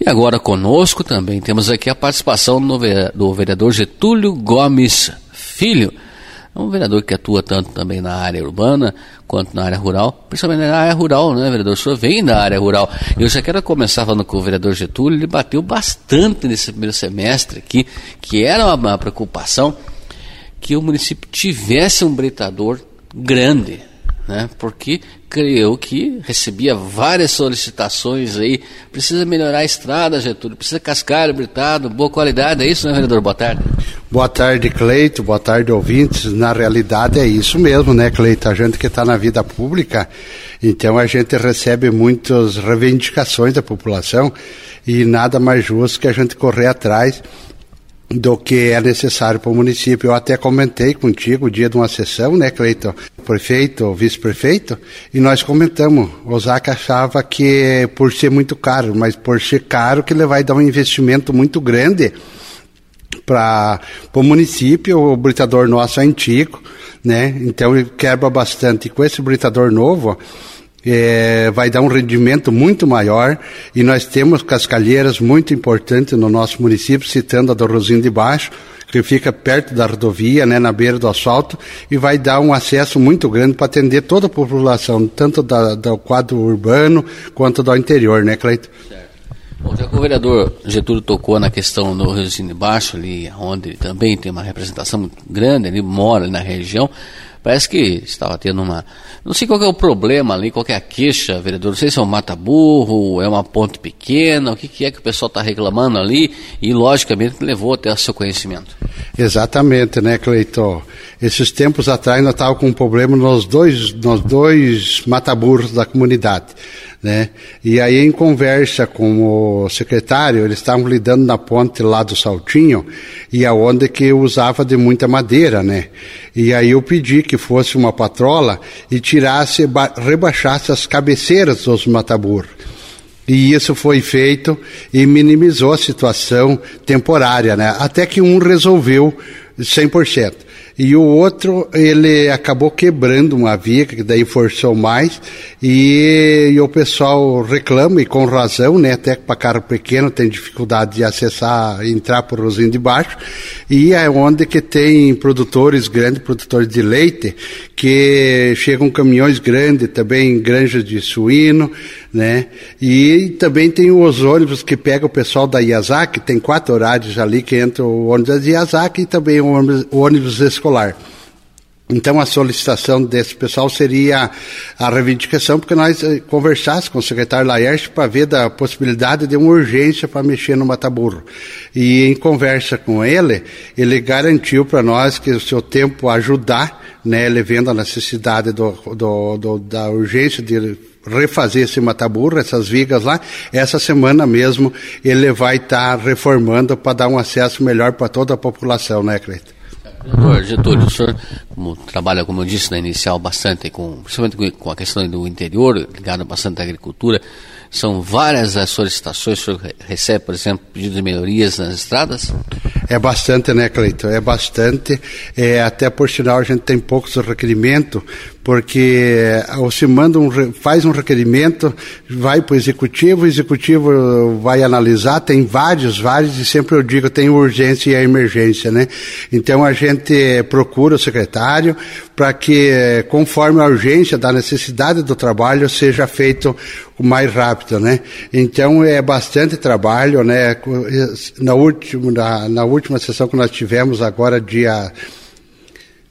E agora conosco também temos aqui a participação do vereador Getúlio Gomes Filho. É um vereador que atua tanto também na área urbana quanto na área rural, principalmente na área rural, né, vereador? O senhor vem da área rural. Eu já quero começar falando com o vereador Getúlio, ele bateu bastante nesse primeiro semestre aqui, que era uma, uma preocupação que o município tivesse um britador grande, né? Porque creio que recebia várias solicitações aí. Precisa melhorar a estrada, Getúlio, precisa cascalho, britado, boa qualidade, é isso, né, vereador? Boa tarde. Boa tarde, Cleito, boa tarde, ouvintes. Na realidade é isso mesmo, né, Cleito? A gente que está na vida pública, então a gente recebe muitas reivindicações da população e nada mais justo que a gente correr atrás do que é necessário para o município. Eu até comentei contigo o dia de uma sessão, né, Cleiton? Prefeito, vice-prefeito, e nós comentamos. O Zaca achava que por ser muito caro, mas por ser caro que ele vai dar um investimento muito grande para o município, o britador nosso é antigo, né? Então ele quebra bastante. Com esse britador novo, é, vai dar um rendimento muito maior e nós temos cascalheiras muito importantes no nosso município, citando a do Rosinho de Baixo, que fica perto da rodovia, né, na beira do asfalto, e vai dar um acesso muito grande para atender toda a população, tanto da, do quadro urbano quanto do interior, né, Cleito? Bom, já que o vereador Getúlio tocou na questão do Rosinho de Baixo, ali onde tem uma representação muito grande, ele mora ali na região, Parece que estava tendo uma. Não sei qual é o problema ali, qual é a queixa, vereador. Não sei se é um mata-burro, é uma ponte pequena, o que, que é que o pessoal está reclamando ali e, logicamente, levou até o seu conhecimento. Exatamente, né, Cleiton? Esses tempos atrás nós estávamos com um problema nos dois, nos dois mata-burros da comunidade. Né? E aí, em conversa com o secretário, eles estavam lidando na ponte lá do Saltinho, e aonde que usava de muita madeira, né? E aí eu pedi que fosse uma patrola e tirasse, rebaixasse as cabeceiras dos mataburros. E isso foi feito e minimizou a situação temporária, né? Até que um resolveu 100% e o outro ele acabou quebrando uma via, que daí forçou mais, e, e o pessoal reclama, e com razão, né, até para carro pequeno tem dificuldade de acessar, entrar por Rosinho de Baixo, e é onde que tem produtores grandes, produtores de leite, que chegam caminhões grandes, também granjas de suíno, né, e também tem os ônibus que pegam o pessoal da Iazaki, tem quatro horários ali que entra o ônibus da Iazaki e também o ônibus, o ônibus escolar. Então a solicitação desse pessoal seria a reivindicação, porque nós eh, conversássemos com o secretário Laerte para ver da possibilidade de uma urgência para mexer no Mataburro. E em conversa com ele, ele garantiu para nós que o seu tempo ajudar, né, ele vendo a necessidade do, do, do, da urgência de refazer esse mataburro, essas vigas lá. Essa semana mesmo ele vai estar tá reformando para dar um acesso melhor para toda a população, né, Cleiton? Doutor Getúlio, o senhor como, trabalha, como eu disse na inicial, bastante com, principalmente com a questão do interior, ligado bastante à agricultura. São várias as solicitações, o senhor recebe, por exemplo, pedidos de melhorias nas estradas? É bastante, né, Cleiton? É bastante. É, até por sinal a gente tem poucos requerimentos, porque você manda um, faz um requerimento, vai para o executivo, o executivo vai analisar, tem vários, vários, e sempre eu digo, tem urgência e emergência, né? Então a gente procura o secretário para que, conforme a urgência da necessidade do trabalho, seja feito o mais rápido, né? Então é bastante trabalho, né? Na última, na, na última sessão que nós tivemos agora, dia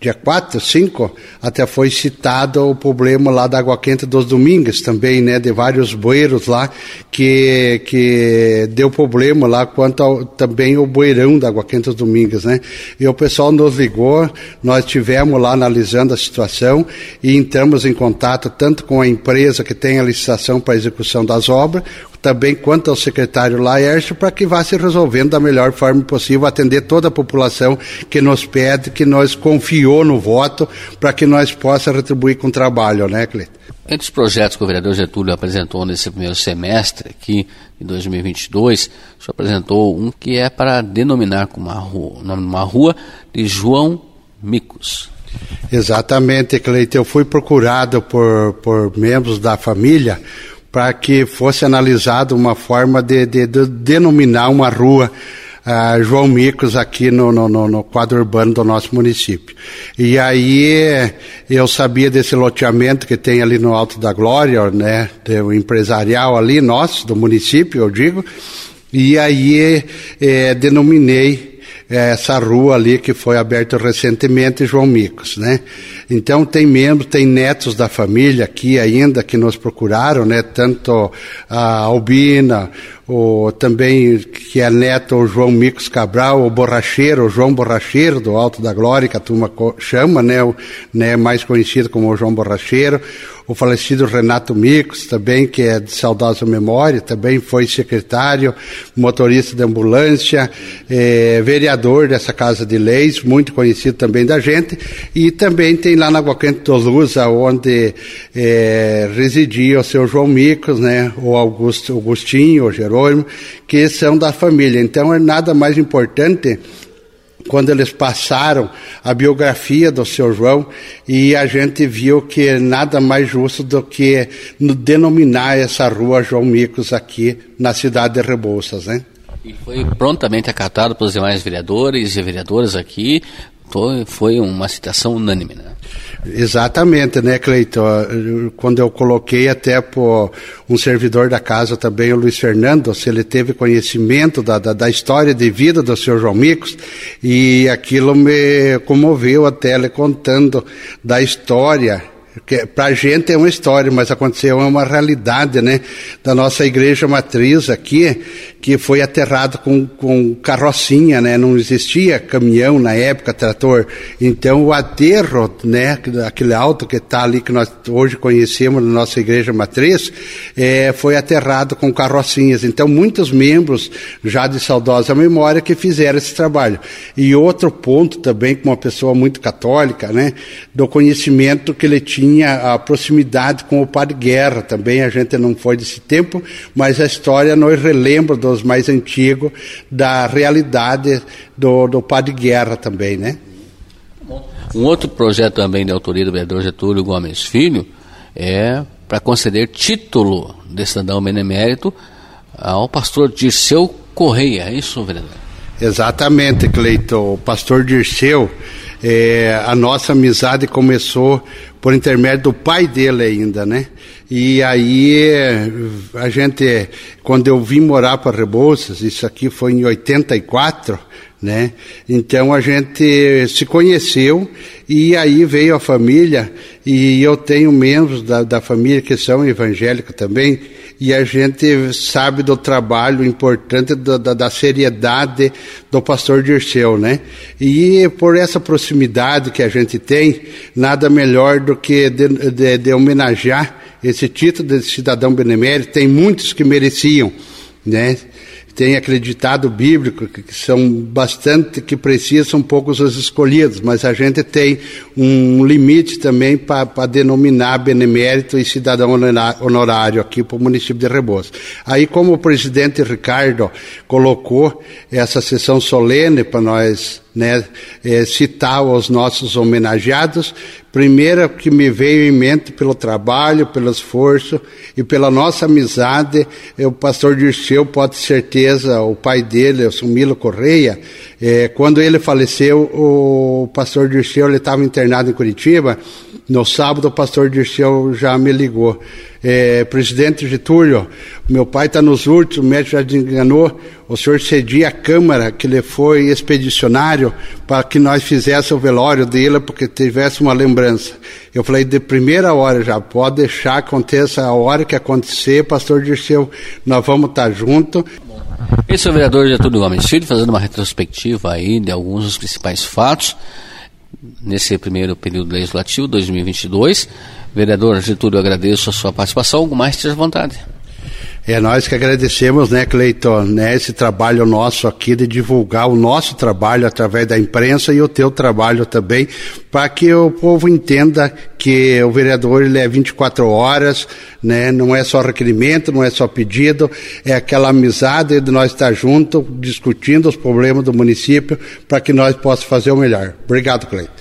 dia 4, 5, até foi citado o problema lá da água quente dos domingos também, né, de vários bueiros lá, que, que deu problema lá quanto ao, também o bueirão da água quente dos domingos, né. E o pessoal nos ligou, nós tivemos lá analisando a situação e entramos em contato tanto com a empresa que tem a licitação para execução das obras, também quanto ao secretário Laércio, para que vá se resolvendo da melhor forma possível, atender toda a população que nos pede, que nós confiou no voto, para que nós possa retribuir com trabalho, né, Cleiton? Entre os projetos que o vereador Getúlio apresentou nesse primeiro semestre aqui, em 2022, o senhor apresentou um que é para denominar como uma rua, uma rua de João Micos. Exatamente, Cleiton. Eu fui procurado por, por membros da família para que fosse analisado uma forma de, de, de denominar uma rua uh, João Micos aqui no, no, no, quadro urbano do nosso município. E aí eu sabia desse loteamento que tem ali no Alto da Glória, né, do empresarial ali nosso, do município, eu digo, e aí eh, denominei essa rua ali que foi aberta recentemente, João Micos, né? Então tem membros, tem netos da família aqui ainda que nos procuraram, né? Tanto a Albina, o, também que é neto o João Micos Cabral, o borracheiro, o João Borracheiro do Alto da Glória, que a turma chama, né? O, né mais conhecido como o João Borracheiro, o falecido Renato Micos, também, que é de saudosa memória, também foi secretário, motorista de ambulância, eh, vereador dessa Casa de Leis, muito conhecido também da gente, e também tem lá na Guacante do Luz, onde eh, residia o seu João Micos, né, o Augusto, Augustinho, o Que são da família. Então é nada mais importante quando eles passaram a biografia do seu João e a gente viu que nada mais justo do que denominar essa rua João Micos aqui na cidade de Rebouças, né? E foi prontamente acatado pelos demais vereadores e vereadoras aqui, foi uma citação unânime, né? Exatamente, né, Cleiton? Quando eu coloquei até por um servidor da casa também, o Luiz Fernando, se ele teve conhecimento da, da, da história de vida do senhor João Micos, e aquilo me comoveu até ele contando da história para a gente é uma história, mas aconteceu é uma realidade, né? Da nossa igreja matriz aqui, que foi aterrado com, com carrocinha, né? Não existia caminhão na época, trator. Então o aterro, né? Aquele alto que está ali que nós hoje conhecemos na nossa igreja matriz, é, foi aterrado com carrocinhas. Então muitos membros já de saudosa memória que fizeram esse trabalho. E outro ponto também, com uma pessoa muito católica, né? Do conhecimento que ele tinha a proximidade com o Padre Guerra também, a gente não foi desse tempo, mas a história nos relembra dos mais antigos da realidade do, do Padre Guerra também, né? Um outro projeto também de autoria do vereador Getúlio Gomes Filho é para conceder título de cidadão benemérito ao pastor Dirceu Correia, é isso, vereador? Exatamente, Cleiton. O pastor Dirceu, é, a nossa amizade começou por intermédio do pai dele ainda, né? E aí a gente, quando eu vim morar para Rebouças, isso aqui foi em 84, né? Então a gente se conheceu e aí veio a família e eu tenho membros da, da família que são evangélicos também e a gente sabe do trabalho importante da, da, da seriedade do pastor Dirceu, né? E por essa proximidade que a gente tem, nada melhor do que de, de, de homenagear esse título de cidadão benemérito. Tem muitos que mereciam, né? Tem acreditado bíblico, que são bastante, que precisam poucos os escolhidos, mas a gente tem um limite também para denominar benemérito e cidadão honorário aqui para o município de Rebouças. Aí, como o presidente Ricardo colocou essa sessão solene para nós né, é, citar os nossos homenageados. Primeira que me veio em mente pelo trabalho, pelo esforço e pela nossa amizade, é o pastor Dirceu, pode certeza, o pai dele, o Sumilo Correia, é, quando ele faleceu, o pastor Dirceu estava internado em Curitiba. No sábado, o pastor Dirceu já me ligou. É, presidente Getúlio, meu pai está nos últimos, o médico já enganou. O senhor cedia a Câmara, que ele foi expedicionário, para que nós fizéssemos o velório dele, porque tivesse uma lembrança. Eu falei, de primeira hora já, pode deixar aconteça a hora que acontecer, pastor Dirceu, nós vamos estar tá juntos. Esse é o vereador Getúlio Gomes Filho, fazendo uma retrospectiva aí de alguns dos principais fatos nesse primeiro período legislativo, 2022. Vereador Getúlio, agradeço a sua participação. Algo mais, esteja à vontade. É nós que agradecemos, né, Cleiton, né, esse trabalho nosso aqui de divulgar o nosso trabalho através da imprensa e o teu trabalho também, para que o povo entenda que o vereador ele é 24 horas, né, não é só requerimento, não é só pedido, é aquela amizade de nós estar junto, discutindo os problemas do município, para que nós possamos fazer o melhor. Obrigado, Cleiton.